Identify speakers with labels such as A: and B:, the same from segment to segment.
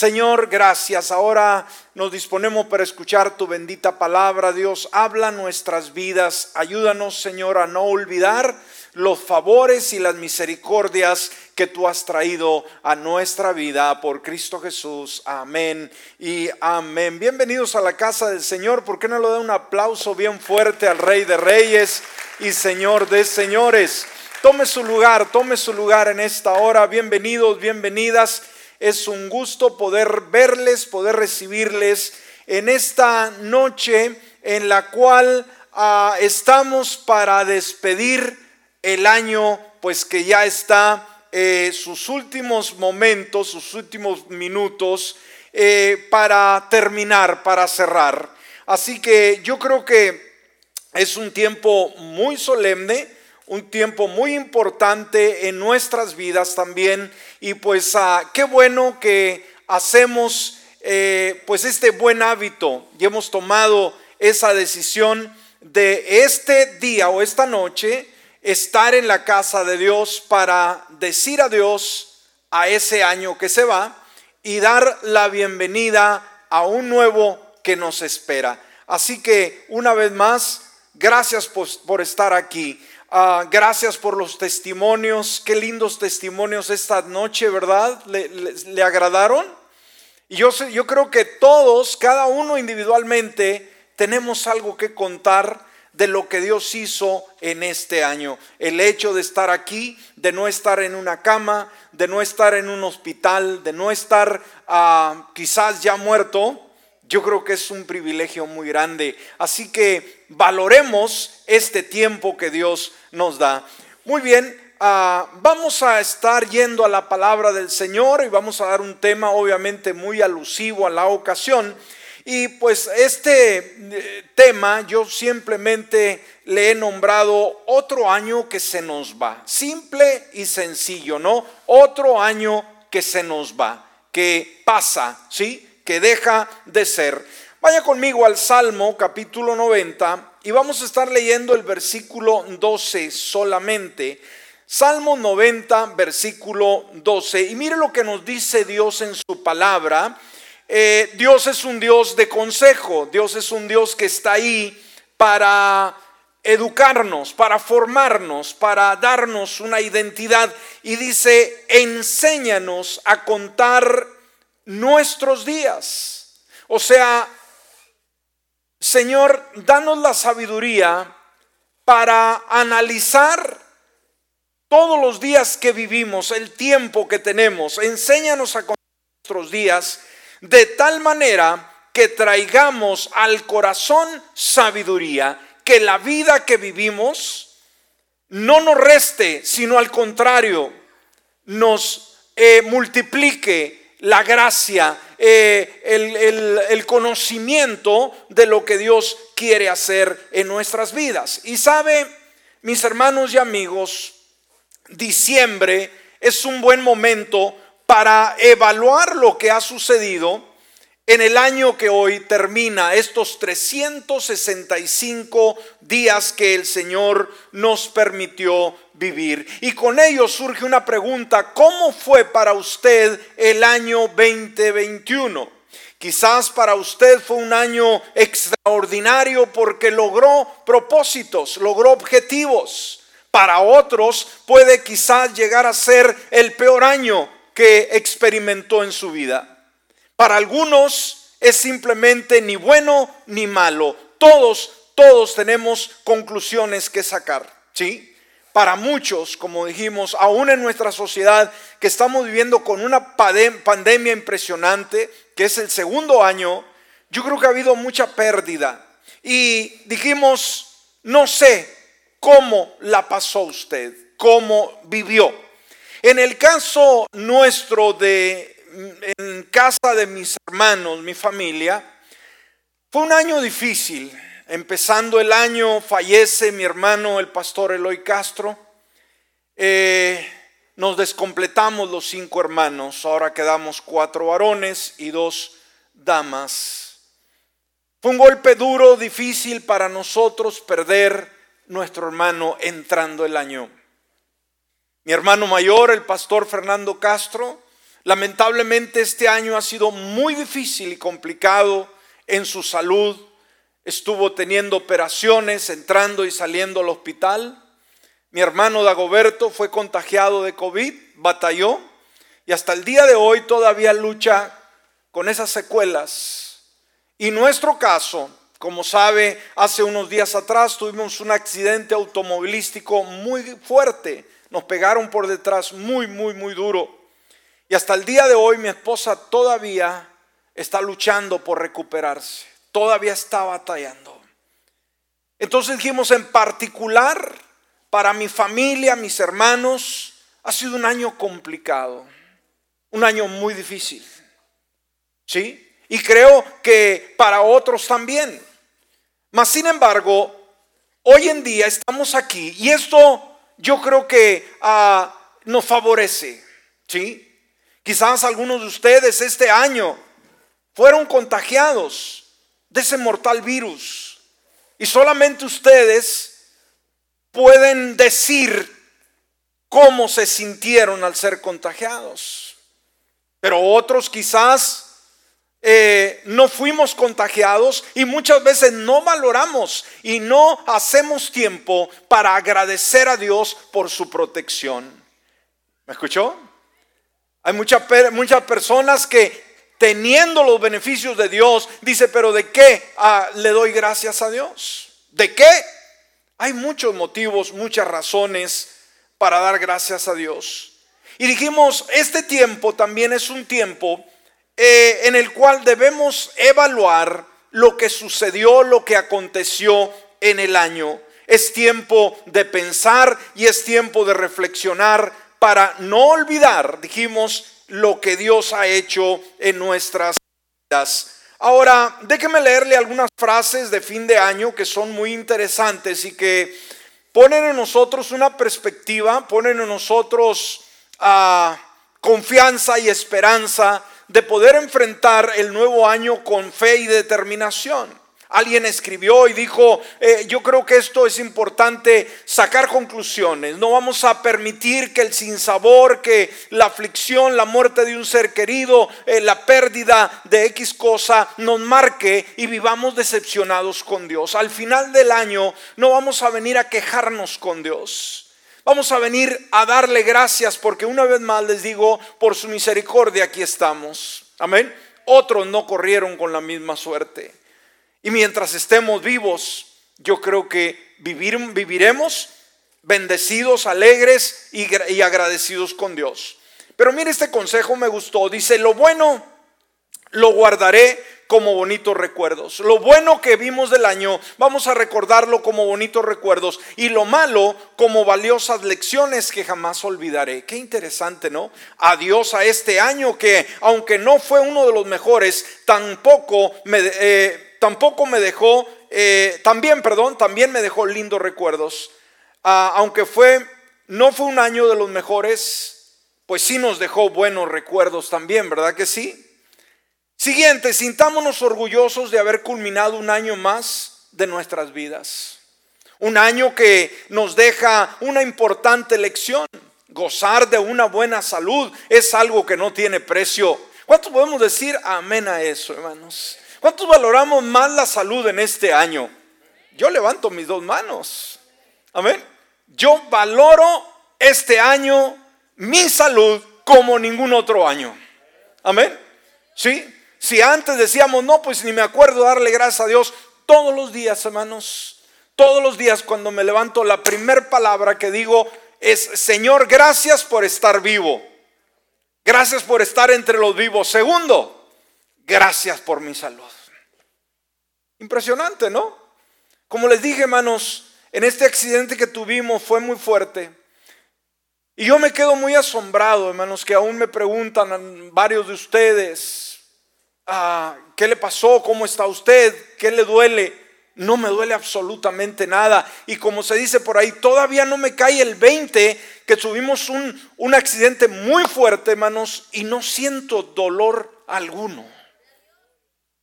A: Señor, gracias. Ahora nos disponemos para escuchar tu bendita palabra. Dios, habla nuestras vidas. Ayúdanos, Señor, a no olvidar los favores y las misericordias que tú has traído a nuestra vida por Cristo Jesús. Amén y amén. Bienvenidos a la casa del Señor. ¿Por qué no le da un aplauso bien fuerte al Rey de Reyes y Señor de Señores? Tome su lugar, tome su lugar en esta hora. Bienvenidos, bienvenidas. Es un gusto poder verles, poder recibirles en esta noche en la cual ah, estamos para despedir el año, pues que ya está eh, sus últimos momentos, sus últimos minutos eh, para terminar, para cerrar. Así que yo creo que es un tiempo muy solemne un tiempo muy importante en nuestras vidas también. Y pues ah, qué bueno que hacemos eh, pues este buen hábito y hemos tomado esa decisión de este día o esta noche estar en la casa de Dios para decir adiós a ese año que se va y dar la bienvenida a un nuevo que nos espera. Así que una vez más, gracias por, por estar aquí. Ah, gracias por los testimonios, qué lindos testimonios esta noche, ¿verdad? ¿Le, agradaron? Y yo, creo que todos, cada uno individualmente, tenemos algo que contar de lo que Dios hizo en este año. El hecho de estar aquí, de no estar en una cama, de no estar en un hospital, de no estar ah, quizás ya muerto, yo creo que es un privilegio muy grande. Así que valoremos este tiempo que Dios nos da. Muy bien, ah, vamos a estar yendo a la palabra del Señor y vamos a dar un tema obviamente muy alusivo a la ocasión. Y pues este eh, tema yo simplemente le he nombrado otro año que se nos va. Simple y sencillo, ¿no? Otro año que se nos va, que pasa, ¿sí? Que deja de ser. Vaya conmigo al Salmo capítulo 90 y vamos a estar leyendo el versículo 12 solamente. Salmo 90, versículo 12. Y mire lo que nos dice Dios en su palabra. Eh, Dios es un Dios de consejo, Dios es un Dios que está ahí para educarnos, para formarnos, para darnos una identidad. Y dice, enséñanos a contar nuestros días. O sea, Señor, danos la sabiduría para analizar todos los días que vivimos, el tiempo que tenemos. Enséñanos a contar nuestros días de tal manera que traigamos al corazón sabiduría, que la vida que vivimos no nos reste, sino al contrario, nos eh, multiplique la gracia, eh, el, conocimiento de lo que Dios quiere hacer en nuestras vidas. Y sabe, mis hermanos y amigos, diciembre es un buen momento para evaluar lo que ha sucedido en el año que hoy termina, estos 365 días que el Señor nos permitió vivir. Y con ello surge una pregunta, ¿cómo fue para usted el año 2021? Quizás para usted fue un año extraordinario porque logró propósitos, logró objetivos. Para otros puede quizás llegar a ser el peor año que experimentó en su vida. Para algunos es simplemente ni bueno ni malo. Todos, todos tenemos conclusiones que sacar, ¿sí? Para muchos, como dijimos, aún en nuestra sociedad que estamos viviendo con una pandemia impresionante, que es el segundo año, yo creo que ha habido mucha pérdida. Y dijimos, no sé cómo la pasó usted, cómo vivió. En el caso nuestro de en casa de mis hermanos, mi familia, fue un año difícil. Empezando el año fallece mi hermano, el pastor Eloy Castro. Eh, nos descompletamos los cinco hermanos. Ahora quedamos cuatro varones y dos damas. Fue un golpe duro, difícil para nosotros perder nuestro hermano entrando el año. Mi hermano mayor, el pastor Fernando Castro, Lamentablemente este año ha sido muy difícil y complicado en su salud. Estuvo teniendo operaciones, entrando y saliendo al hospital. Mi hermano Dagoberto fue contagiado de COVID, batalló y hasta el día de hoy todavía lucha con esas secuelas. Y nuestro caso, como sabe, hace unos días atrás tuvimos un accidente automovilístico muy fuerte. Nos pegaron por detrás muy, muy, muy duro. Y hasta el día de hoy mi esposa todavía está luchando por recuperarse. Todavía está batallando. Entonces dijimos en particular, para mi familia, mis hermanos, ha sido un año complicado. Un año muy difícil. ¿Sí? Y creo que para otros también. Mas, sin embargo, hoy en día estamos aquí y esto yo creo que ah, nos favorece. ¿Sí? Quizás algunos de ustedes este año fueron contagiados de ese mortal virus. Y solamente ustedes pueden decir cómo se sintieron al ser contagiados. Pero otros quizás eh, no fuimos contagiados y muchas veces no valoramos y no hacemos tiempo para agradecer a Dios por su protección. ¿Me escuchó? Hay muchas, muchas personas que teniendo los beneficios de Dios, dice, pero ¿de qué ah, le doy gracias a Dios? ¿De qué? Hay muchos motivos, muchas razones para dar gracias a Dios. Y dijimos, este tiempo también es un tiempo eh, en el cual debemos evaluar lo que sucedió, lo que aconteció en el año. Es tiempo de pensar y es tiempo de reflexionar para no olvidar, dijimos, lo que Dios ha hecho en nuestras vidas. Ahora, déjeme leerle algunas frases de fin de año que son muy interesantes y que ponen en nosotros una perspectiva, ponen en nosotros ah, confianza y esperanza de poder enfrentar el nuevo año con fe y determinación. Alguien escribió y dijo, eh, yo creo que esto es importante sacar conclusiones. No vamos a permitir que el sinsabor, que la aflicción, la muerte de un ser querido, eh, la pérdida de X cosa nos marque y vivamos decepcionados con Dios. Al final del año no vamos a venir a quejarnos con Dios. Vamos a venir a darle gracias porque una vez más les digo, por su misericordia aquí estamos. Amén. Otros no corrieron con la misma suerte. Y mientras estemos vivos, yo creo que vivir, viviremos bendecidos, alegres y, agradecidos con Dios. Pero mire, este consejo me gustó. Dice, lo bueno lo guardaré como bonitos recuerdos. Lo bueno que vimos del año, vamos a recordarlo como bonitos recuerdos. Y lo malo como valiosas lecciones que jamás olvidaré. Qué interesante, ¿no? Adiós a este año que, aunque no fue uno de los mejores, tampoco me... Eh, tampoco me dejó, eh, también, perdón, también me dejó lindos recuerdos. Ah, aunque fue, no fue un año de los mejores, pues sí nos dejó buenos recuerdos también, ¿verdad que sí? Siguiente, sintámonos orgullosos de haber culminado un año más de nuestras vidas. Un año que nos deja una importante lección. Gozar de una buena salud es algo que no tiene precio. ¿Cuántos podemos decir amén a eso, hermanos? ¿Cuántos valoramos más la salud en este año? Yo levanto mis dos manos. Amén. Yo valoro este año mi salud como ningún otro año. Amén. ¿Sí? Si antes decíamos, no, pues ni me acuerdo darle gracias a Dios, todos los días, hermanos, todos los días cuando me levanto, la primera palabra que digo es, Señor, gracias por estar vivo. Gracias por estar entre los vivos. Segundo, Gracias por mi salud. Impresionante, ¿no? Como les dije, hermanos, en este accidente que tuvimos fue muy fuerte. Y yo me quedo muy asombrado, hermanos, que aún me preguntan varios de ustedes, ah, ¿qué le pasó? ¿Cómo está usted? ¿Qué le duele? No me duele absolutamente nada. Y como se dice por ahí, todavía no me cae el 20 que tuvimos un, un accidente muy fuerte, hermanos, y no siento dolor alguno.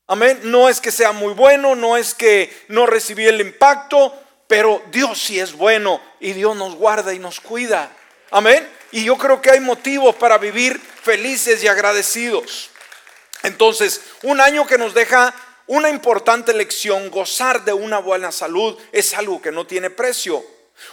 A: Amén. No es que sea muy bueno, no es que no recibí el impacto, pero Dios sí es bueno y Dios nos guarda y nos cuida. Amén. Y yo creo que hay motivos para vivir felices y agradecidos. Entonces, un año que nos deja una importante lección, gozar de una buena salud es algo que no tiene precio.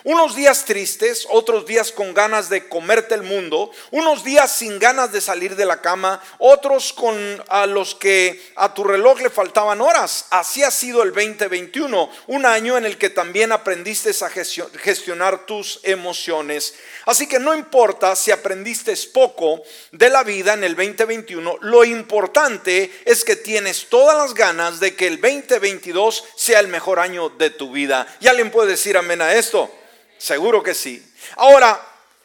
A: Unos días tristes, otros días con ganas de comerte el mundo, unos días sin ganas de salir de la cama, otros con a los que a tu reloj le faltaban horas. Así ha sido el 2021, un año en el que también aprendiste a gestionar tus emociones. Así que no importa si aprendiste poco de la vida en el 2021, lo importante es que tienes todas las ganas de que el 2022 sea el mejor año de tu vida. ¿Y alguien puede decir amén a esto? Seguro que sí. Ahora,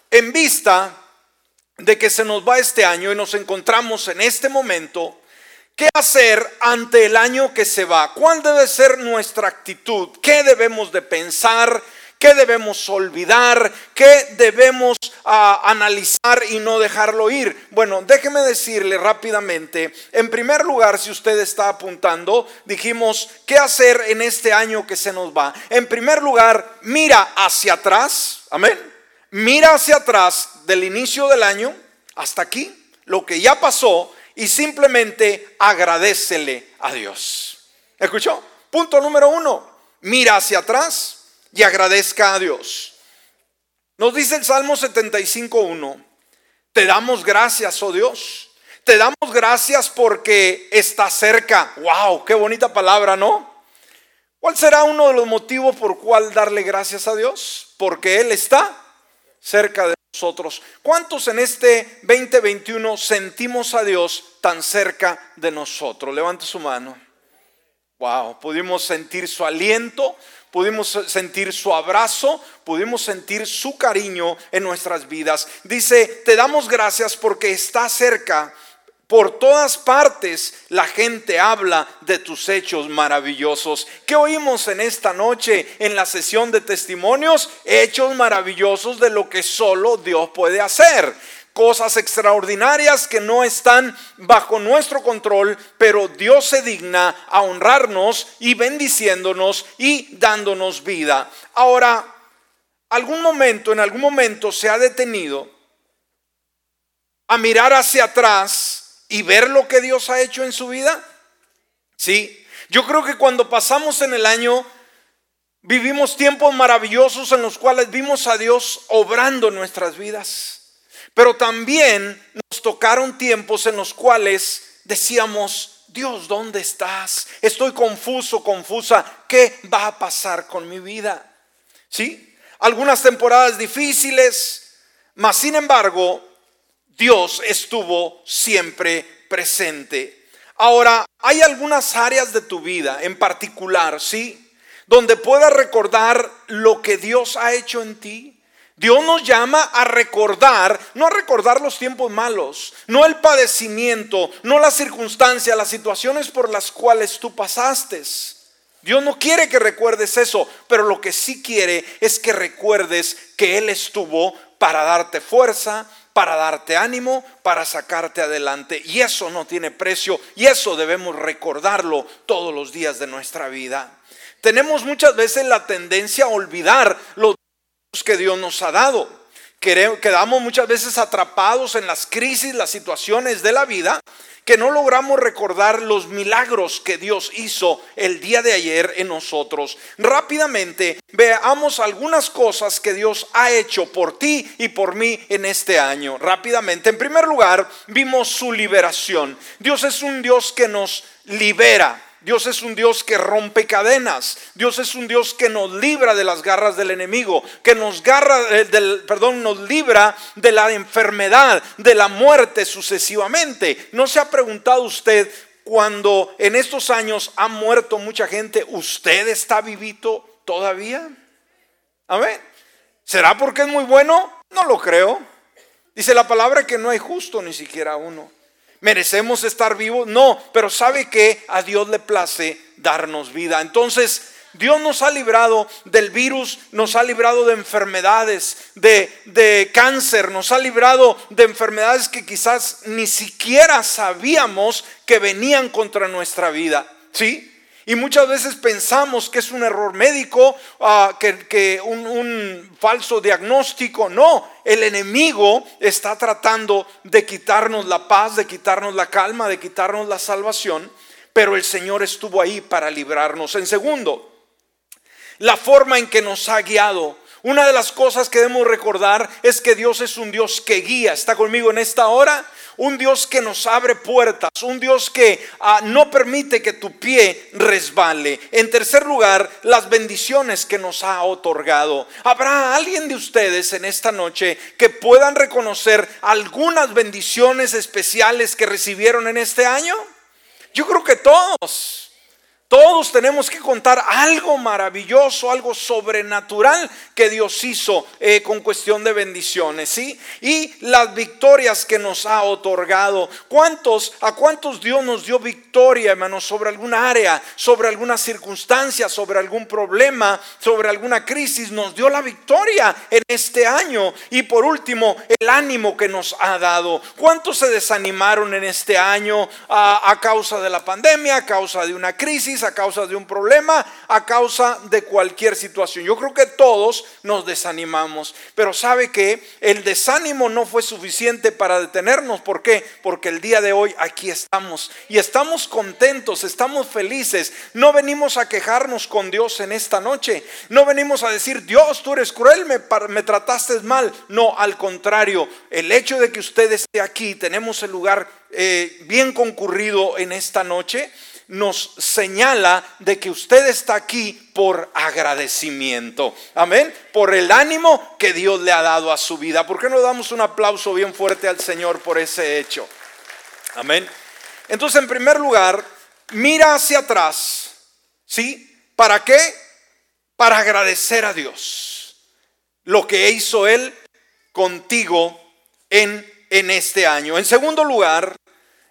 A: en vista de que se nos va este año y nos encontramos en este momento, ¿qué hacer ante el año que se va? ¿Cuál debe ser nuestra actitud? ¿Qué debemos de pensar? ¿Qué debemos olvidar? ¿Qué debemos ah, analizar y no dejarlo ir? Bueno, déjeme decirle rápidamente, en primer lugar, si usted está apuntando, dijimos, ¿qué hacer en este año que se nos va? En primer lugar, mira hacia atrás, amén. Mira hacia atrás del inicio del año hasta aquí, lo que ya pasó, y simplemente agradecele a Dios. ¿Escuchó? Punto número uno, mira hacia atrás y agradezca a Dios. Nos dice el Salmo 75.1, te damos gracias, oh Dios. Te damos gracias porque está cerca. ¡Wow! Qué bonita palabra, ¿no? ¿Cuál será uno de los motivos por cual darle gracias a Dios? Porque Él está cerca de nosotros. ¿Cuántos en este 2021 sentimos a Dios tan cerca de nosotros? Levante su mano. Wow, pudimos sentir su aliento, pudimos sentir su abrazo, pudimos sentir su cariño en nuestras vidas. Dice, te damos gracias porque está cerca. Por todas partes la gente habla de tus hechos maravillosos. ¿Qué oímos en esta noche en la sesión de testimonios? Hechos maravillosos de lo que solo Dios puede hacer cosas extraordinarias que no están bajo nuestro control, pero Dios se digna a honrarnos y bendiciéndonos y dándonos vida. Ahora, algún momento, en algún momento se ha detenido a mirar hacia atrás y ver lo que Dios ha hecho en su vida. Sí, yo creo que cuando pasamos en el año vivimos tiempos maravillosos en los cuales vimos a Dios obrando nuestras vidas. Pero también nos tocaron tiempos en los cuales decíamos, Dios, ¿dónde estás? Estoy confuso, confusa. ¿Qué va a pasar con mi vida? ¿Sí? Algunas temporadas difíciles, mas sin embargo, Dios estuvo siempre presente. Ahora, hay algunas áreas de tu vida en particular, ¿sí? Donde puedas recordar lo que Dios ha hecho en ti. Dios nos llama a recordar, no a recordar los tiempos malos, no el padecimiento, no las circunstancias, las situaciones por las cuales tú pasaste. Dios no quiere que recuerdes eso, pero lo que sí quiere es que recuerdes que Él estuvo para darte fuerza, para darte ánimo, para sacarte adelante. Y eso no tiene precio y eso debemos recordarlo todos los días de nuestra vida. Tenemos muchas veces la tendencia a olvidar los que Dios nos ha dado. Quedamos muchas veces atrapados en las crisis, las situaciones de la vida, que no logramos recordar los milagros que Dios hizo el día de ayer en nosotros. Rápidamente veamos algunas cosas que Dios ha hecho por ti y por mí en este año. Rápidamente, en primer lugar, vimos su liberación. Dios es un Dios que nos libera. Dios es un Dios que rompe cadenas. Dios es un Dios que nos libra de las garras del enemigo, que nos garra eh, del, perdón, nos libra de la enfermedad, de la muerte sucesivamente. ¿No se ha preguntado usted cuando en estos años ha muerto mucha gente, usted está vivito todavía? Amén. ¿Será porque es muy bueno? No lo creo. Dice la palabra que no hay justo ni siquiera uno. ¿Merecemos estar vivos? No, pero sabe que a Dios le place darnos vida. Entonces, Dios nos ha librado del virus, nos ha librado de enfermedades, de, de, cáncer, nos ha librado de enfermedades que quizás ni siquiera sabíamos que venían contra nuestra vida. ¿Sí? Y muchas veces pensamos que es un error médico, ah, que, un, un, falso diagnóstico. No, el enemigo está tratando de quitarnos la paz, de quitarnos la calma, de quitarnos la salvación, pero el Señor estuvo ahí para librarnos. En segundo, la forma en que nos ha guiado. Una de las cosas que debemos recordar es que Dios es un Dios que guía. ¿Está conmigo en esta hora? Un Dios que nos abre puertas, un Dios que ah, no permite que tu pie resbale. En tercer lugar, las bendiciones que nos ha otorgado. ¿Habrá alguien de ustedes en esta noche que puedan reconocer algunas bendiciones especiales que recibieron en este año? Yo creo que todos. Todos tenemos que contar algo maravilloso, algo sobrenatural que Dios hizo eh, con cuestión de bendiciones, ¿sí? Y las victorias que nos ha otorgado. ¿Cuántos, a cuántos Dios nos dio victoria, hermanos, sobre alguna área, sobre alguna circunstancia, sobre algún problema, sobre alguna crisis? Nos dio la victoria en este año. Y por último, el ánimo que nos ha dado. ¿Cuántos se desanimaron en este año a causa de la pandemia, a causa de una crisis? A causa de un problema, a causa de cualquier situación. Yo creo que todos nos desanimamos, pero sabe que el desánimo no fue suficiente para detenernos. ¿Por qué? Porque el día de hoy aquí estamos y estamos contentos, estamos felices. No venimos a quejarnos con Dios en esta noche. No venimos a decir, Dios, tú eres cruel, me, me trataste mal. No, al contrario, el hecho de que usted esté aquí, tenemos el lugar eh, bien concurrido en esta noche nos señala de que usted está aquí por agradecimiento. Amén. Por el ánimo que Dios le ha dado a su vida. ¿Por qué no damos un aplauso bien fuerte al Señor por ese hecho? Amén. Entonces, en primer lugar, mira hacia atrás. ¿Sí? ¿Para qué? Para agradecer a Dios lo que hizo Él contigo en, en este año. En segundo lugar,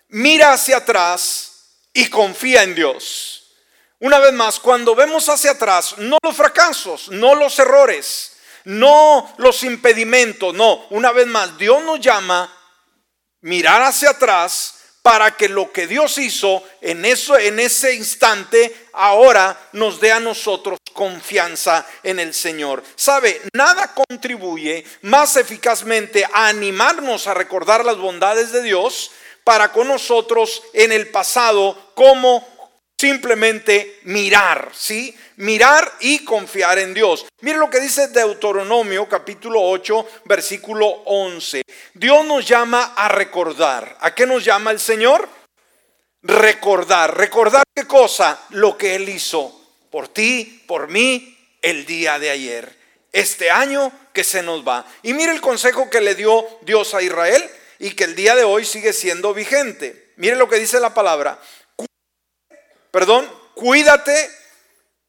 A: mira hacia atrás y confía en Dios. Una vez más, cuando vemos hacia atrás, no los fracasos, no los errores, no los impedimentos, no, una vez más, Dios nos llama mirar hacia atrás para que lo que Dios hizo en eso en ese instante ahora nos dé a nosotros confianza en el Señor. Sabe, nada contribuye más eficazmente a animarnos a recordar las bondades de Dios para con nosotros en el pasado como simplemente mirar, ¿sí? Mirar y confiar en Dios. Mire lo que dice Deuteronomio capítulo 8, versículo 11. Dios nos llama a recordar. ¿A qué nos llama el Señor? Recordar. ¿Recordar qué cosa? Lo que Él hizo por ti, por mí, el día de ayer. Este año que se nos va. Y mire el consejo que le dio Dios a Israel y que el día de hoy sigue siendo vigente. Mire lo que dice la palabra. Perdón, cuídate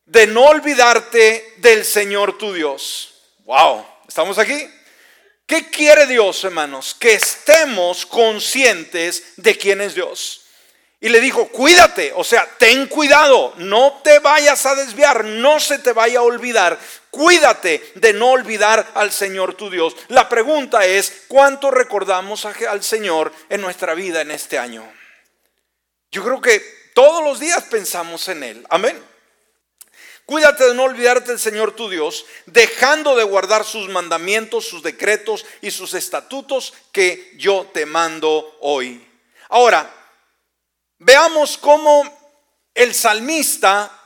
A: de no olvidarte del Señor tu Dios. Wow, ¿estamos aquí? ¿Qué quiere Dios, hermanos? Que estemos conscientes de quién es Dios. Y le dijo, cuídate, o sea, ten cuidado, no te vayas a desviar, no se te vaya a olvidar. Cuídate de no olvidar al Señor tu Dios. La pregunta es, ¿cuánto recordamos al Señor en nuestra vida en este año? Yo creo que todos los días pensamos en Él. Amén. Cuídate de no olvidarte del Señor tu Dios, dejando de guardar sus mandamientos, sus decretos y sus estatutos que yo te mando hoy. Ahora, veamos cómo el salmista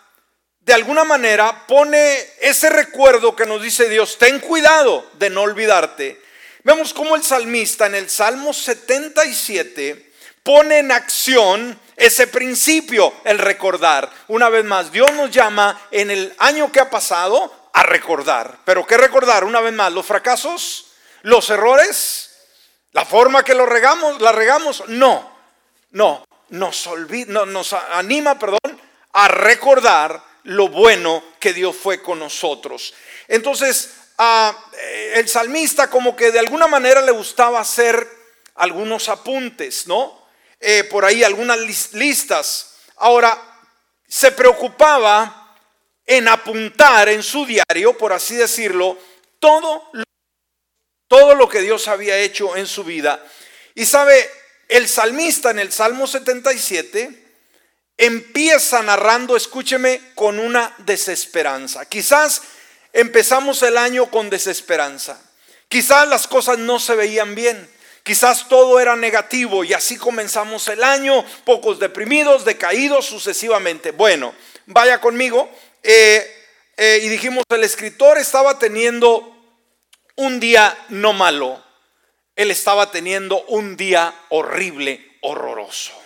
A: de alguna manera pone ese recuerdo que nos dice Dios, ten cuidado de no olvidarte. Vemos cómo el salmista en el Salmo 77 pone en acción ese principio, el recordar. Una vez más, Dios nos llama en el año que ha pasado a recordar. Pero ¿qué recordar? Una vez más, los fracasos, los errores, la forma que lo regamos, la regamos. No, no, nos, olvida, nos anima, perdón, a recordar lo bueno que Dios fue con nosotros. Entonces, eh, el salmista como que de alguna manera le gustaba hacer algunos apuntes, ¿no? Eh, por ahí algunas listas. Ahora, se preocupaba en apuntar en su diario, por así decirlo, todo todo lo que Dios había hecho en su vida. Y sabe, el salmista en el Salmo 77 empieza narrando, escúcheme, con una desesperanza. Quizás empezamos el año con desesperanza. Quizás las cosas no se veían bien. Quizás todo era negativo y así comenzamos el año, pocos deprimidos, decaídos sucesivamente. Bueno, vaya conmigo. Eh, eh, y dijimos, el escritor estaba teniendo un día no malo, él estaba teniendo un día horrible, horroroso.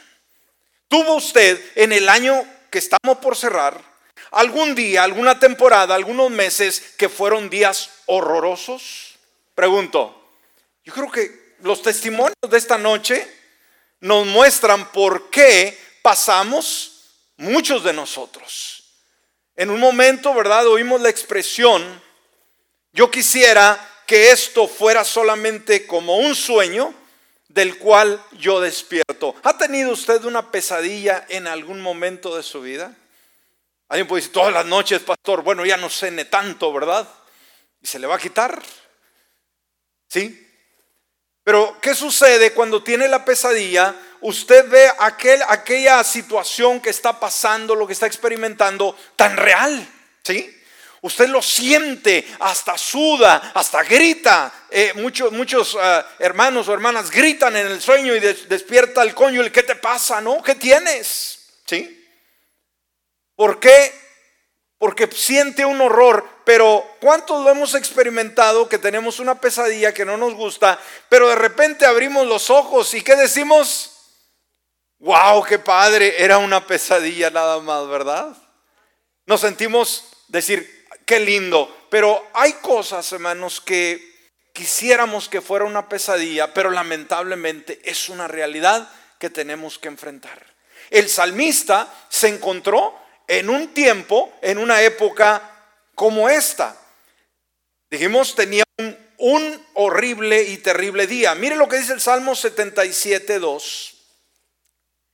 A: ¿Tuvo usted en el año que estamos por cerrar algún día, alguna temporada, algunos meses que fueron días horrorosos? Pregunto, yo creo que los testimonios de esta noche nos muestran por qué pasamos muchos de nosotros. En un momento, ¿verdad? Oímos la expresión, yo quisiera que esto fuera solamente como un sueño del cual yo despierto. ¿Ha tenido usted una pesadilla en algún momento de su vida? Alguien puede decir, todas las noches, pastor, bueno, ya no cene tanto, ¿verdad? Y se le va a quitar. ¿Sí? Pero, ¿qué sucede cuando tiene la pesadilla? Usted ve aquel, aquella situación que está pasando, lo que está experimentando, tan real. ¿Sí? Usted lo siente, hasta suda, hasta grita. Eh, muchos muchos ah, hermanos o hermanas gritan en el sueño y despierta el cónyuge. ¿Qué te pasa? ¿No? ¿Qué tienes? ¿Sí? ¿Por qué? Porque siente un horror. Pero ¿cuántos lo hemos experimentado que tenemos una pesadilla que no nos gusta, pero de repente abrimos los ojos y ¿qué decimos? Wow, qué padre, era una pesadilla nada más, ¿verdad? Nos sentimos decir, qué lindo. Pero hay cosas, hermanos, que quisiéramos que fuera una pesadilla, pero lamentablemente es una realidad que tenemos que enfrentar. El salmista se encontró en un tiempo, en una época como esta. Dijimos, tenía un, horrible y terrible día. Mire lo que dice el Salmo 77, 2.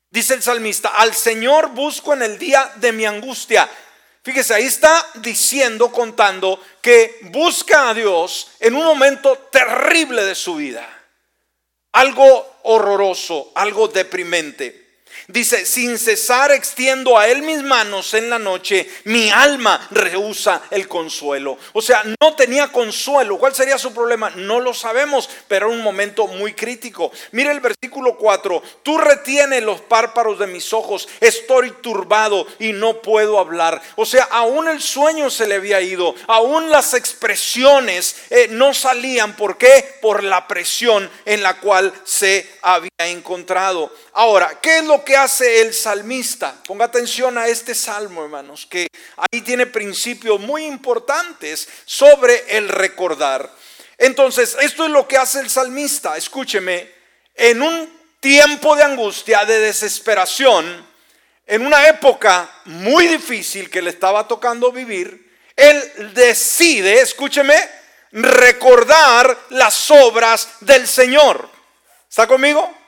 A: Dice el salmista, al Señor busco en el día de mi angustia. Fíjese, ahí está diciendo, contando, que busca a Dios en un momento terrible de su vida. Algo horroroso, algo deprimente. Dice, sin cesar extiendo a él mis manos en la noche, mi alma rehúsa el consuelo. O sea, no tenía consuelo. ¿Cuál sería su problema? No lo sabemos, pero era un momento muy crítico. Mire el versículo 4, tú retienes los párpados de mis ojos, estoy turbado y no puedo hablar. O sea, aún el sueño se le había ido, aún las expresiones eh, no salían. ¿Por qué? Por la presión en la cual se había encontrado. Ahora, ¿qué es lo hace el salmista? Ponga atención a este salmo, hermanos, que ahí tiene principios muy importantes sobre el recordar. Entonces, esto es lo que hace el salmista. Escúcheme, en un tiempo de angustia, de desesperación, en una época muy difícil que le estaba tocando vivir, él decide, escúcheme, recordar las obras del Señor. ¿Está conmigo?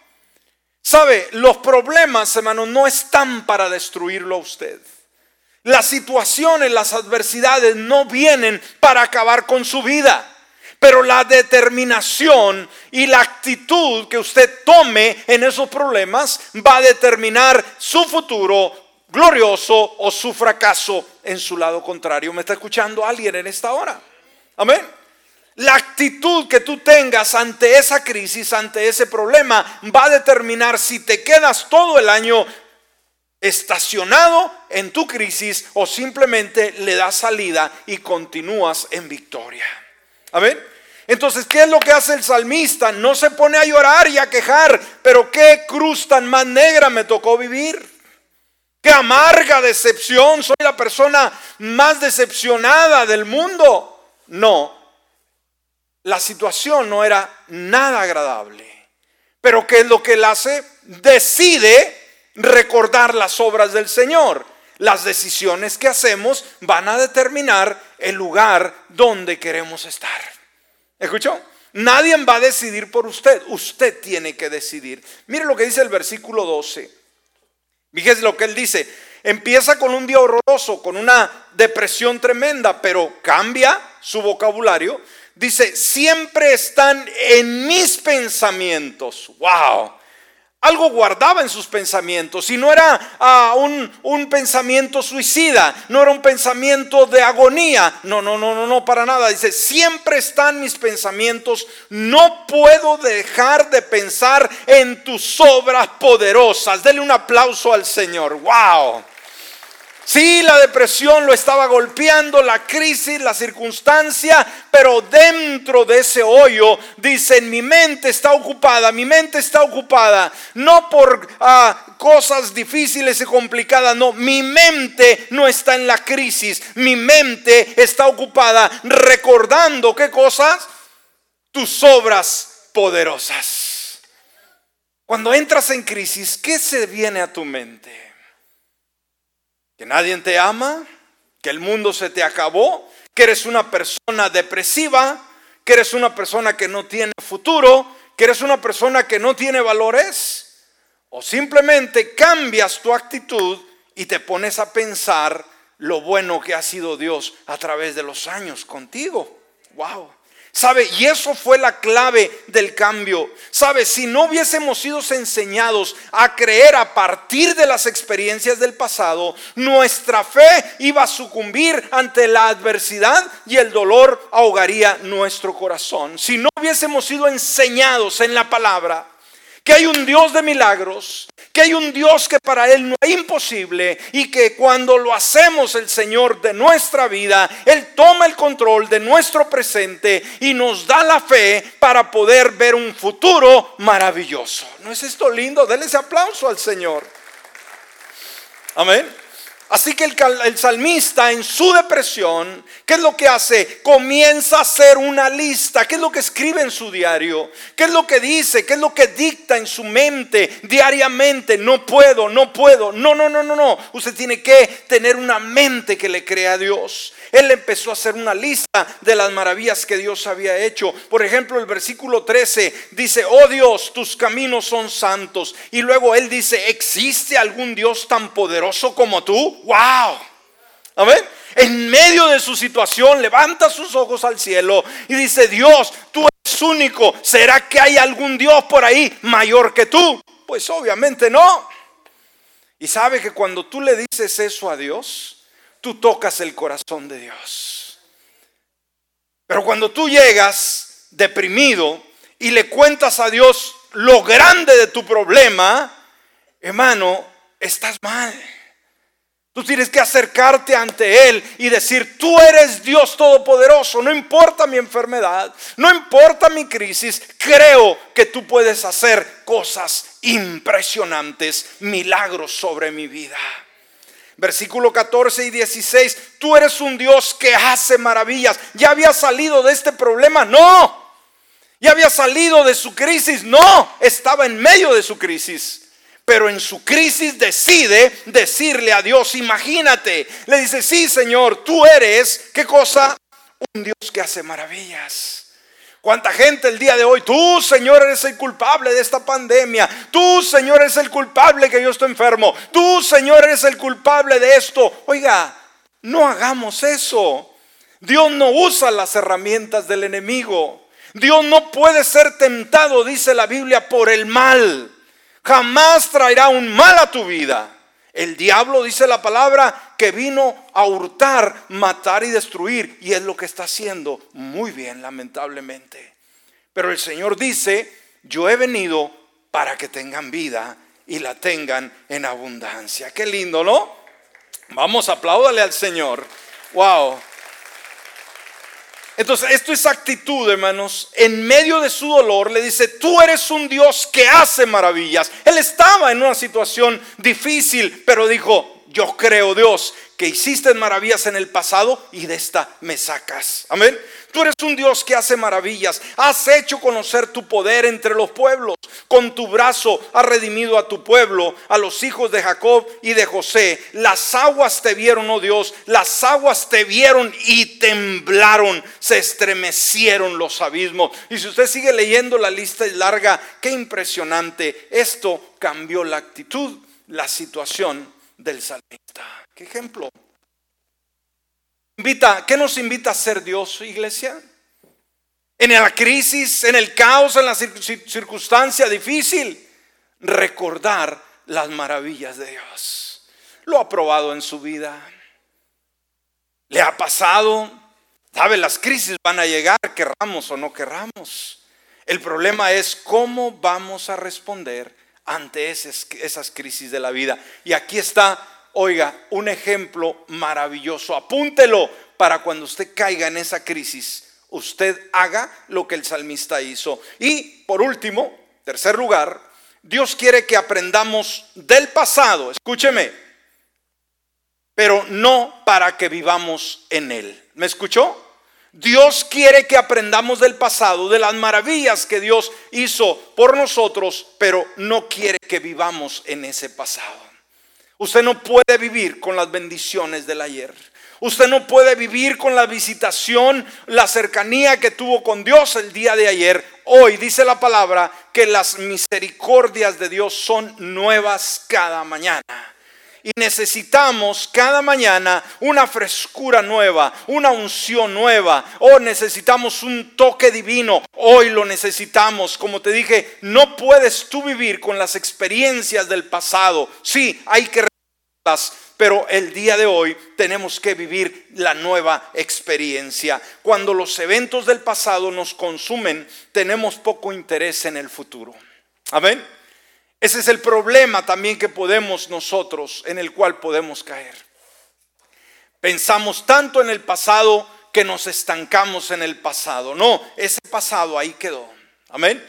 A: Sabe, los problemas, hermano, no están para destruirlo a usted. Las situaciones, las adversidades no vienen para acabar con su vida. Pero la determinación y la actitud que usted tome en esos problemas va a determinar su futuro glorioso o su fracaso en su lado contrario. ¿Me está escuchando alguien en esta hora? Amén. La actitud que tú tengas ante esa crisis, ante ese problema, va a determinar si te quedas todo el año estacionado en tu crisis o simplemente le das salida y continúas en victoria. Amén. Entonces, ¿qué es lo que hace el salmista? No se pone a llorar y a quejar, pero qué cruz tan más negra me tocó vivir. Qué amarga decepción, soy la persona más decepcionada del mundo. No, la situación no era nada agradable. Pero ¿qué es lo que él hace? Decide recordar las obras del Señor. Las decisiones que hacemos van a determinar el lugar donde queremos estar. ¿Escuchó? Nadie va a decidir por usted. Usted tiene que decidir. Mire lo que dice el versículo 12. Fíjese lo que él dice. Empieza con un día horroroso, con una depresión tremenda, pero cambia su vocabulario Dice, siempre están en mis pensamientos. Wow. algo guardaba en sus pensamientos y no era ah, un, un, pensamiento suicida, no era un pensamiento de agonía, no, no, no, no, no, para nada. Dice, siempre están mis pensamientos, no puedo dejar de pensar en tus obras poderosas. Dele un aplauso al Señor, wow. Sí, la depresión lo estaba golpeando, la crisis, la circunstancia, pero dentro de ese hoyo, dicen, mi mente está ocupada, mi mente está ocupada, no por ah, cosas difíciles y complicadas, no, mi mente no está en la crisis, mi mente está ocupada recordando qué cosas, tus obras poderosas. Cuando entras en crisis, ¿qué se viene a tu mente? Que nadie te ama, que el mundo se te acabó, que eres una persona depresiva, que eres una persona que no tiene futuro, que eres una persona que no tiene valores, o simplemente cambias tu actitud y te pones a pensar lo bueno que ha sido Dios a través de los años contigo. Wow. ¿Sabe? Y eso fue la clave del cambio. ¿Sabe? Si no hubiésemos sido enseñados a creer a partir de las experiencias del pasado, nuestra fe iba a sucumbir ante la adversidad y el dolor ahogaría nuestro corazón. Si no hubiésemos sido enseñados en la palabra, que hay un Dios de milagros, que hay un Dios que para Él no es imposible y que cuando lo hacemos el Señor de nuestra vida, Él toma el control de nuestro presente y nos da la fe para poder ver un futuro maravilloso. ¿No es esto lindo? Denle ese aplauso al Señor. Amén. Así que el, salmista en su depresión, ¿qué es lo que hace? Comienza a hacer una lista. ¿Qué es lo que escribe en su diario? ¿Qué es lo que dice? ¿Qué es lo que dicta en su mente diariamente? No puedo, no puedo. No, no, no, no, no. Usted tiene que tener una mente que le crea a Dios. Él empezó a hacer una lista de las maravillas que Dios había hecho. Por ejemplo, el versículo 13 dice, oh Dios, tus caminos son santos. Y luego él dice, ¿existe algún Dios tan poderoso como tú? ¡Wow! Amén. En medio de su situación, levanta sus ojos al cielo y dice, Dios, tú eres único. ¿Será que hay algún Dios por ahí mayor que tú? Pues obviamente no. Y sabe que cuando tú le dices eso a Dios, tú tocas el corazón de Dios. Pero cuando tú llegas deprimido y le cuentas a Dios lo grande de tu problema, hermano, estás mal. Tú tienes que acercarte ante Él y decir, tú eres Dios Todopoderoso, no importa mi enfermedad, no importa mi crisis, creo que tú puedes hacer cosas impresionantes, milagros sobre mi vida. Versículo 14 y 16, tú eres un Dios que hace maravillas. ¿Ya había salido de este problema? No. ¿Ya había salido de su crisis? No. Estaba en medio de su crisis. Pero en su crisis decide decirle a Dios, imagínate, le dice, sí Señor, tú eres, ¿qué cosa? Un Dios que hace maravillas. ¿Cuánta gente el día de hoy? Tú, Señor, eres el culpable de esta pandemia. Tú, Señor, eres el culpable que yo estoy enfermo. Tú, Señor, eres el culpable de esto. Oiga, no hagamos eso. Dios no usa las herramientas del enemigo. Dios no puede ser tentado, dice la Biblia, por el mal. Jamás traerá un mal a tu vida. El diablo, dice la palabra, que vino a hurtar, matar y destruir. Y es lo que está haciendo muy bien, lamentablemente. Pero el Señor dice, yo he venido para que tengan vida y la tengan en abundancia. Qué lindo, ¿no? Vamos, apláudale al Señor. Wow. Entonces, esto es actitud, hermanos. En medio de su dolor le dice, tú eres un Dios que hace maravillas. Él estaba en una situación difícil, pero dijo, yo creo Dios que hiciste maravillas en el pasado y de esta me sacas. Amén. Tú eres un Dios que hace maravillas. Has hecho conocer tu poder entre los pueblos. Con tu brazo has redimido a tu pueblo, a los hijos de Jacob y de José. Las aguas te vieron, oh Dios. Las aguas te vieron y temblaron. Se estremecieron los abismos. Y si usted sigue leyendo la lista larga, qué impresionante. Esto cambió la actitud, la situación del salmista. ¿Qué ejemplo? Invita, ¿Qué nos invita a ser Dios, iglesia? En la crisis, en el caos, en la circunstancia difícil, recordar las maravillas de Dios. Lo ha probado en su vida. Le ha pasado. Sabe, las crisis van a llegar, querramos o no querramos. El problema es cómo vamos a responder ante esas, crisis de la vida. Y aquí está, oiga, un ejemplo maravilloso. Apúntelo para cuando usted caiga en esa crisis, usted haga lo que el salmista hizo. Y por último, tercer lugar, Dios quiere que aprendamos del pasado, escúcheme, pero no para que vivamos en él. ¿Me escuchó? Dios quiere que aprendamos del pasado, de las maravillas que Dios hizo por nosotros, pero no quiere que vivamos en ese pasado. Usted no puede vivir con las bendiciones del ayer. Usted no puede vivir con la visitación, la cercanía que tuvo con Dios el día de ayer. Hoy dice la palabra que las misericordias de Dios son nuevas cada mañana y necesitamos cada mañana una frescura nueva, una unción nueva, o necesitamos un toque divino. Hoy lo necesitamos. Como te dije, no puedes tú vivir con las experiencias del pasado. Sí, hay que pero el día de hoy tenemos que vivir la nueva experiencia. Cuando los eventos del pasado nos consumen, tenemos poco interés en el futuro. Amén. Ese es el problema también que podemos nosotros, en el cual podemos caer. Pensamos tanto en el pasado que nos estancamos en el pasado. No, ese pasado ahí quedó. Amén.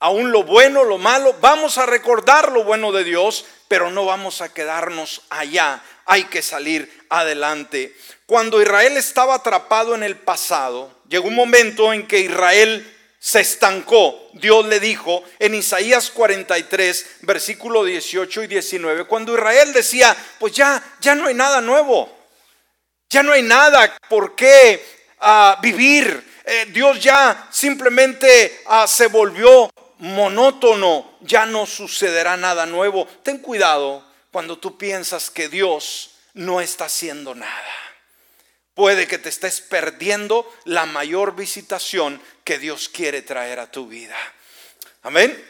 A: Aún lo bueno, lo malo, vamos a recordar lo bueno de Dios, pero no vamos a quedarnos allá. Hay que salir adelante. Cuando Israel estaba atrapado en el pasado, llegó un momento en que Israel se estancó, Dios le dijo en Isaías 43, versículo 18 y 19, cuando Israel decía, pues ya, ya no hay nada nuevo, ya no hay nada por qué ah, vivir, eh, Dios ya simplemente ah, se volvió monótono, ya no sucederá nada nuevo. Ten cuidado cuando tú piensas que Dios no está haciendo nada. Puede que te estés perdiendo la mayor visitación que Dios quiere traer a tu vida. Amén.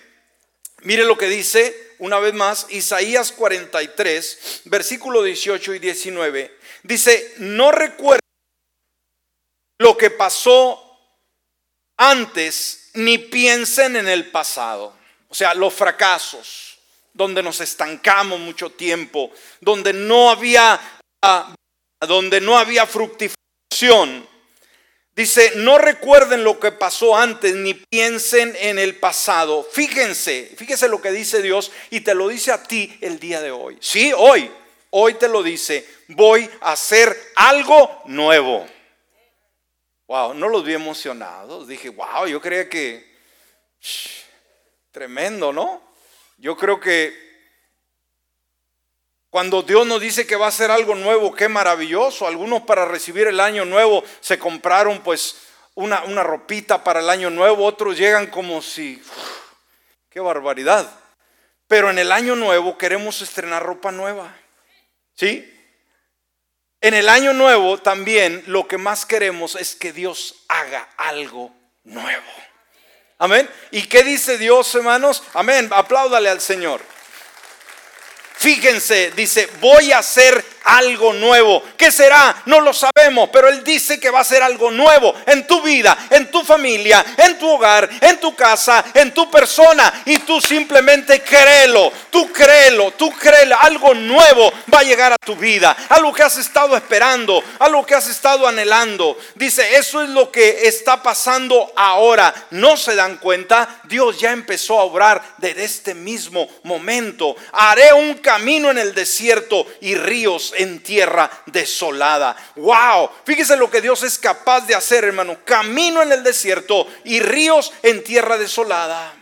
A: Mire lo que dice una vez más Isaías 43, versículo 18 y 19. Dice, no recuerden lo que pasó antes, ni piensen en el pasado. O sea, los fracasos, donde nos estancamos mucho tiempo, donde no había, donde no había fructificación Dice, no recuerden lo que pasó antes ni piensen en el pasado. Fíjense, fíjese lo que dice Dios y te lo dice a ti el día de hoy. Sí, hoy, hoy te lo dice, voy a hacer algo nuevo. Wow, no los vi emocionados. Dije, wow, yo creía que... tremendo, ¿no? Yo creo que cuando Dios nos dice que va a hacer algo nuevo, qué maravilloso. Algunos para recibir el año nuevo se compraron pues una, una ropita para el año nuevo, otros llegan como si, qué barbaridad. Pero en el año nuevo queremos estrenar ropa nueva. ¿Sí? En el año nuevo también lo que más queremos es que Dios haga algo nuevo. Amén. ¿Y qué dice Dios, hermanos? Amén. Apláudale al Señor. Fíjense, dice, voy a hacer algo nuevo. ¿Qué será? No lo sabemos, pero Él dice que va a ser algo nuevo en tu vida, en tu familia, en tu hogar, en tu casa, en tu persona. Y tú simplemente créelo, tú créelo, tú créelo. Algo nuevo va a llegar a tu vida, algo que has estado esperando, algo que has estado anhelando. Dice, eso es lo que está pasando ahora. No se dan cuenta, Dios ya empezó a obrar desde este mismo momento. Haré un camino en el desierto y ríos en tierra desolada. Wow, fíjese lo que Dios es capaz de hacer, hermano. Camino en el desierto y ríos en tierra desolada.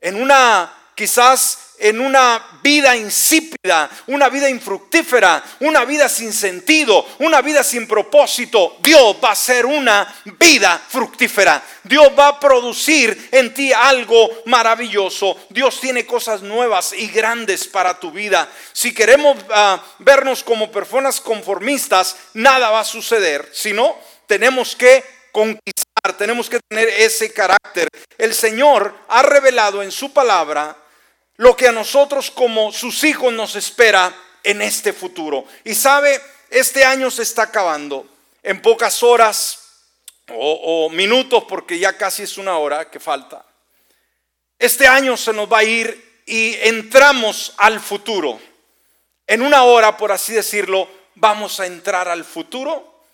A: En una quizás en una vida insípida, una vida infructífera, una vida sin sentido, una vida sin propósito, Dios va a ser una vida fructífera. Dios va a producir en ti algo maravilloso. Dios tiene cosas nuevas y grandes para tu vida. Si queremos ah, vernos como personas conformistas, nada va a suceder, sino tenemos que conquistar, tenemos que tener ese carácter. El Señor ha revelado en su palabra lo que a nosotros como sus hijos nos espera en este futuro. Y sabe, este año se está acabando en pocas horas o, minutos, porque ya casi es una hora que falta. Este año se nos va a ir y entramos al futuro. En una hora, por así decirlo, vamos a entrar al futuro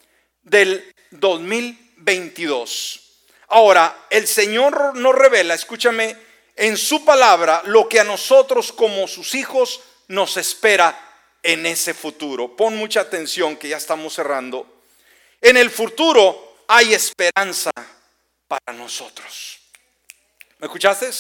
A: del 2022. Ahora, el Señor nos revela, escúchame, en su palabra lo que a nosotros como sus hijos nos espera en ese futuro. Pon mucha atención que ya estamos cerrando. En el futuro hay esperanza para nosotros. ¿Me escuchaste?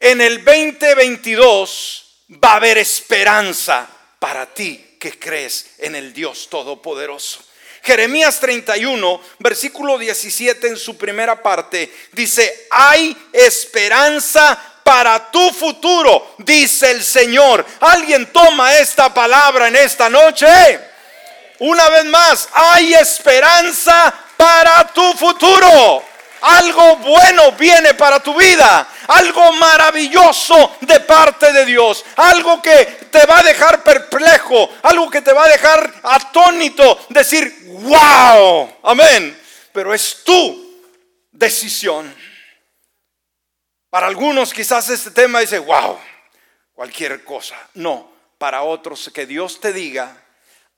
A: En el 2022 va a haber esperanza para ti que crees en el Dios Todopoderoso. Jeremías 31, versículo 17 en su primera parte, dice, hay esperanza para tu futuro, dice el Señor. ¿Alguien toma esta palabra en esta noche? Una vez más, hay esperanza para tu futuro. Algo bueno viene para tu vida. Algo maravilloso de parte de Dios. Algo que te va a dejar perplejo. Algo que te va a dejar atónito. Decir, wow. Amén. Pero es tu decisión. Para algunos quizás este tema dice, wow, cualquier cosa. No, para otros que Dios te diga,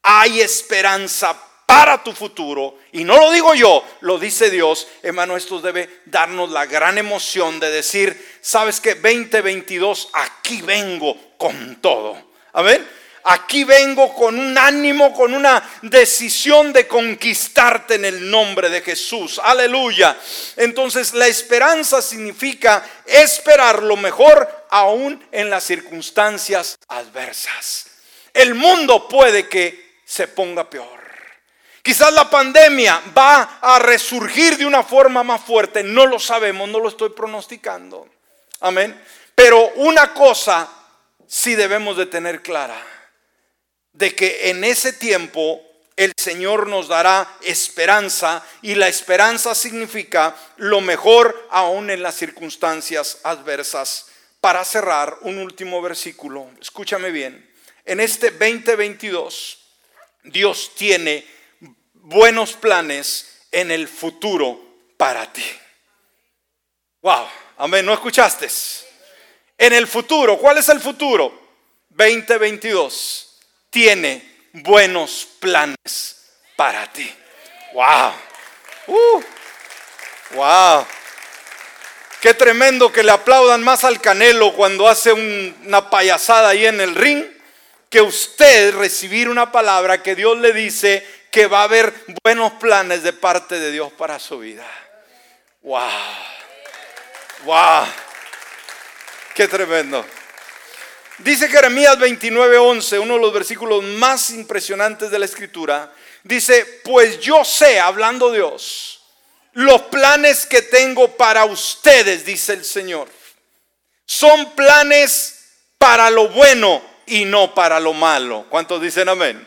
A: hay esperanza para tu futuro. Y no lo digo yo, lo dice Dios. Hermano, esto debe darnos la gran emoción de decir, sabes que 2022, aquí vengo con todo. Amén. Aquí vengo con un ánimo, con una decisión de conquistarte en el nombre de Jesús. Aleluya. Entonces la esperanza significa esperar lo mejor aún en las circunstancias adversas. El mundo puede que se ponga peor. Quizás la pandemia va a resurgir de una forma más fuerte. No lo sabemos, no lo estoy pronosticando. Amén. Pero una cosa sí debemos de tener clara. De que en ese tiempo el Señor nos dará esperanza y la esperanza significa lo mejor aún en las circunstancias adversas. Para cerrar, un último versículo. Escúchame bien. En este 2022, Dios tiene buenos planes en el futuro para ti. Wow, amén, ¿no escuchaste? En el futuro, ¿cuál es el futuro? 2022 tiene buenos planes para ti. Wow. Uh, wow. Qué tremendo que le aplaudan más al Canelo cuando hace una payasada ahí en el ring que usted recibir una palabra que Dios le dice que va a haber buenos planes de parte de Dios para su vida. Wow. Wow. Qué tremendo. Dice Jeremías 29:11, uno de los versículos más impresionantes de la escritura. Dice, pues yo sé, hablando Dios, los planes que tengo para ustedes, dice el Señor. Son planes para lo bueno y no para lo malo. ¿Cuántos dicen amén?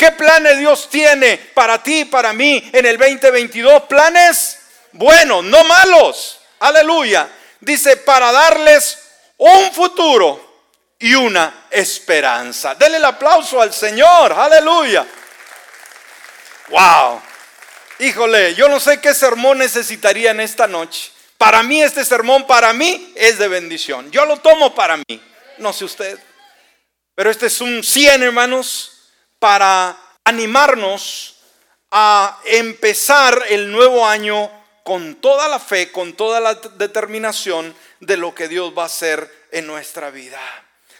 A: ¿Qué planes Dios tiene para ti y para mí en el 2022? Planes buenos, no malos. Aleluya. Dice, para darles un futuro y una esperanza. Denle el aplauso al Señor. Aleluya. Wow. Híjole, yo no sé qué sermón necesitaría en esta noche. Para mí este sermón, para mí, es de bendición. Yo lo tomo para mí. No sé usted. Pero este es un 100, hermanos para animarnos a empezar el nuevo año con toda la fe, con toda la determinación de lo que Dios va a hacer en nuestra vida.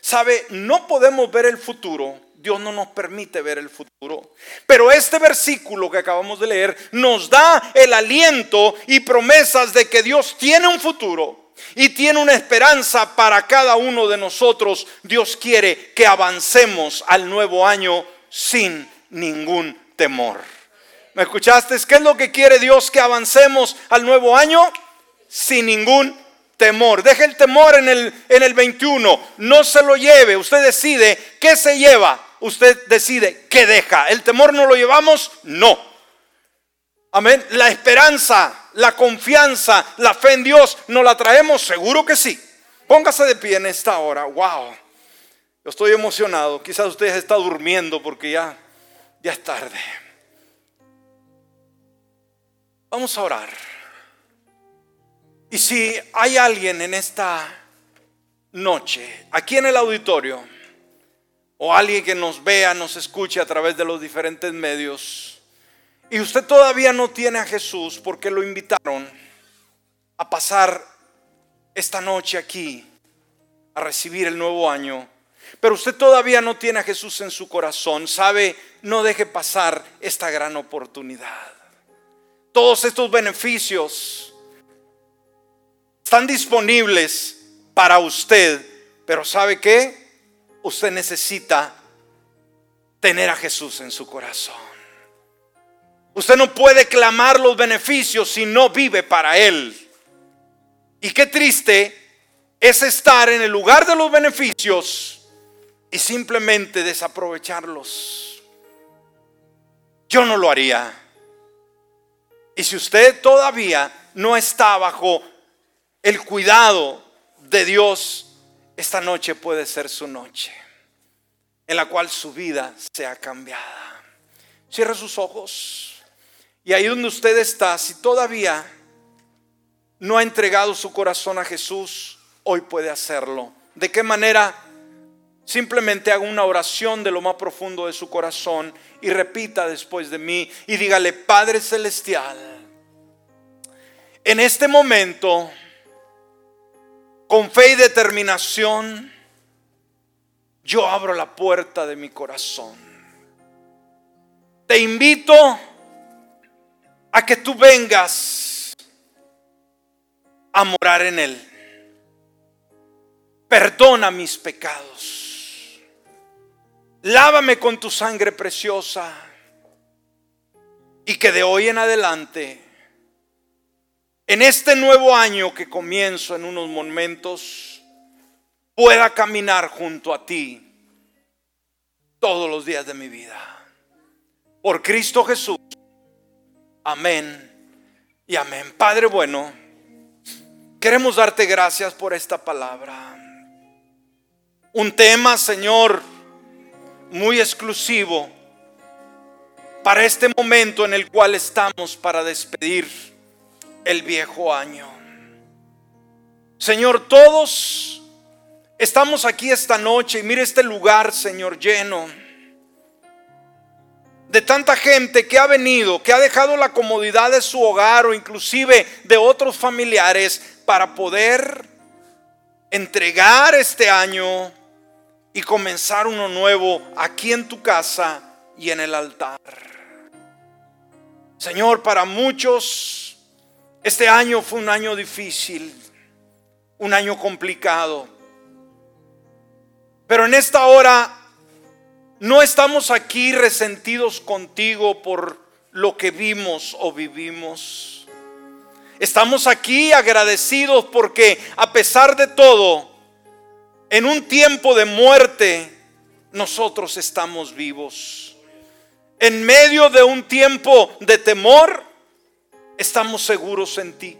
A: Sabe, no podemos ver el futuro, Dios no nos permite ver el futuro. Pero este versículo que acabamos de leer nos da el aliento y promesas de que Dios tiene un futuro y tiene una esperanza para cada uno de nosotros. Dios quiere que avancemos al nuevo año sin ningún temor. ¿Me escuchaste? ¿Qué es lo que quiere Dios que avancemos al nuevo año? Sin ningún temor. Deje el temor en el, en el 21. No se lo lleve. Usted decide qué se lleva. Usted decide qué deja. ¿El temor no lo llevamos? No. Amén. La esperanza, la confianza, la fe en Dios, ¿no la traemos? Seguro que sí. Póngase de pie en esta hora. Wow. Estoy emocionado. Quizás usted está durmiendo porque ya, ya es tarde. Vamos a orar. Y si hay alguien en esta noche, aquí en el auditorio, o alguien que nos vea, nos escuche a través de los diferentes medios, y usted todavía no tiene a Jesús porque lo invitaron a pasar esta noche aquí, a recibir el nuevo año, pero usted todavía no tiene a Jesús en su corazón, sabe, no deje pasar esta gran oportunidad. Todos estos beneficios están disponibles para usted, pero ¿sabe qué? Usted necesita tener a Jesús en su corazón. Usted no puede clamar los beneficios si no vive para Él. Y qué triste es estar en el lugar de los beneficios y simplemente desaprovecharlos. Yo no lo haría. Y si usted todavía no está bajo el cuidado de Dios, esta noche puede ser su noche en la cual su vida sea cambiada. Cierre sus ojos y ahí donde usted está, si todavía no ha entregado su corazón a Jesús, hoy puede hacerlo. ¿De qué manera? Simplemente haga una oración de lo más profundo de su corazón y repita después de mí y dígale, Padre Celestial, en este momento, con fe y determinación, yo abro la puerta de mi corazón. Te invito a que tú vengas a morar en él. Perdona mis pecados. Lávame con tu sangre preciosa. Y que de hoy en adelante, en este nuevo año que comienzo en unos momentos, pueda caminar junto a ti todos los días de mi vida. Por Cristo Jesús. Amén y amén. Padre bueno, queremos darte gracias por esta palabra. Un tema, Señor, muy exclusivo para este momento en el cual estamos para despedir el viejo año. Señor, todos estamos aquí esta noche y mire este lugar, Señor, lleno de tanta gente que ha venido, que ha dejado la comodidad de su hogar o inclusive de otros familiares para poder entregar este año y comenzar uno nuevo aquí en tu casa y en el altar. Señor, para muchos este año fue un año difícil, un año complicado. Pero en esta hora no estamos aquí resentidos contigo por lo que vimos o vivimos. Estamos aquí agradecidos porque a pesar de todo, en un tiempo de muerte, nosotros estamos vivos. En medio de un tiempo de temor, estamos seguros en ti.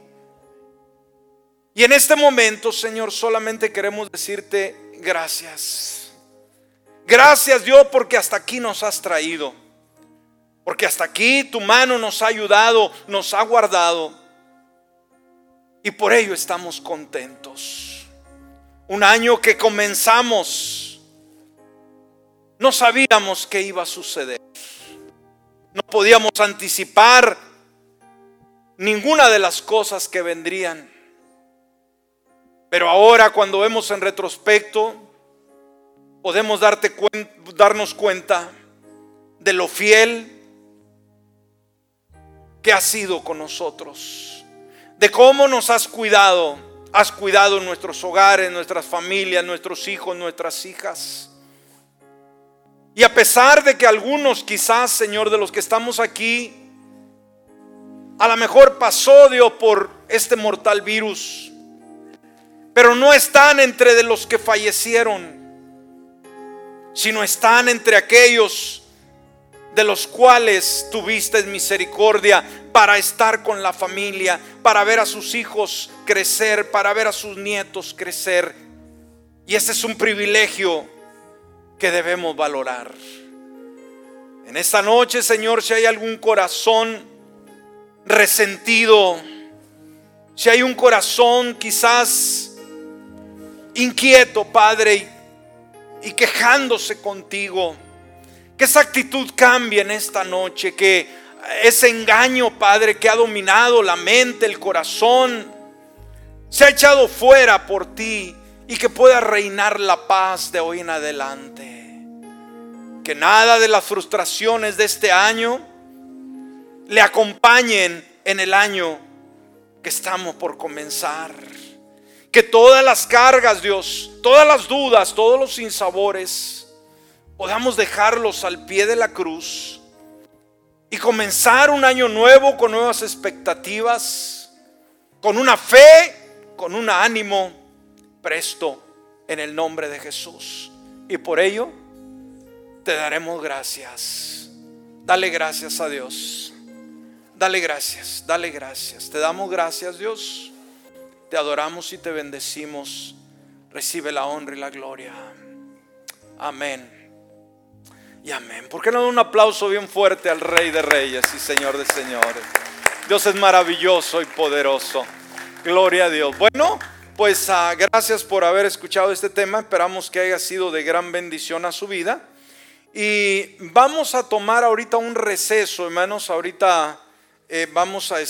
A: Y en este momento, Señor, solamente queremos decirte gracias. Gracias Dios porque hasta aquí nos has traído. Porque hasta aquí tu mano nos ha ayudado, nos ha guardado. Y por ello estamos contentos. Un año que comenzamos, no sabíamos qué iba a suceder. No podíamos anticipar ninguna de las cosas que vendrían. Pero ahora cuando vemos en retrospecto, podemos darte darnos cuenta de lo fiel que has sido con nosotros, de cómo nos has cuidado Has cuidado nuestros hogares, nuestras familias, nuestros hijos, nuestras hijas. Y a pesar de que algunos quizás, Señor, de los que estamos aquí, a lo mejor pasó Dios por este mortal virus, pero no están entre de los que fallecieron, sino están entre aquellos de los cuales tuviste misericordia para estar con la familia, para ver a sus hijos crecer, para ver a sus nietos crecer. Y ese es un privilegio que debemos valorar. En esta noche, Señor, si hay algún corazón resentido, si hay un corazón quizás inquieto, Padre, y, quejándose contigo, que esa actitud cambie en esta noche, que ese engaño, Padre, que ha dominado la mente, el corazón, se ha echado fuera por ti y que pueda reinar la paz de hoy en adelante. Que nada de las frustraciones de este año le acompañen en el año que estamos por comenzar. Que todas las cargas, Dios, todas las dudas, todos los sinsabores, podamos dejarlos al pie de la cruz y comenzar un año nuevo con nuevas expectativas, con una fe, con un ánimo presto en el nombre de Jesús. Y por ello te daremos gracias. Dale gracias a Dios. Dale gracias, dale gracias. Te damos gracias, Dios. Te adoramos y te bendecimos. Recibe la honra y la gloria. Amén y amén. ¿Por qué no un aplauso bien fuerte al Rey de Reyes y Señor de Señores? Dios es maravilloso y poderoso. Gloria a Dios. Bueno, pues ah, gracias por haber escuchado este tema. Esperamos que haya sido de gran bendición a su vida. Y vamos a tomar ahorita un receso, hermanos. Ahorita eh, vamos a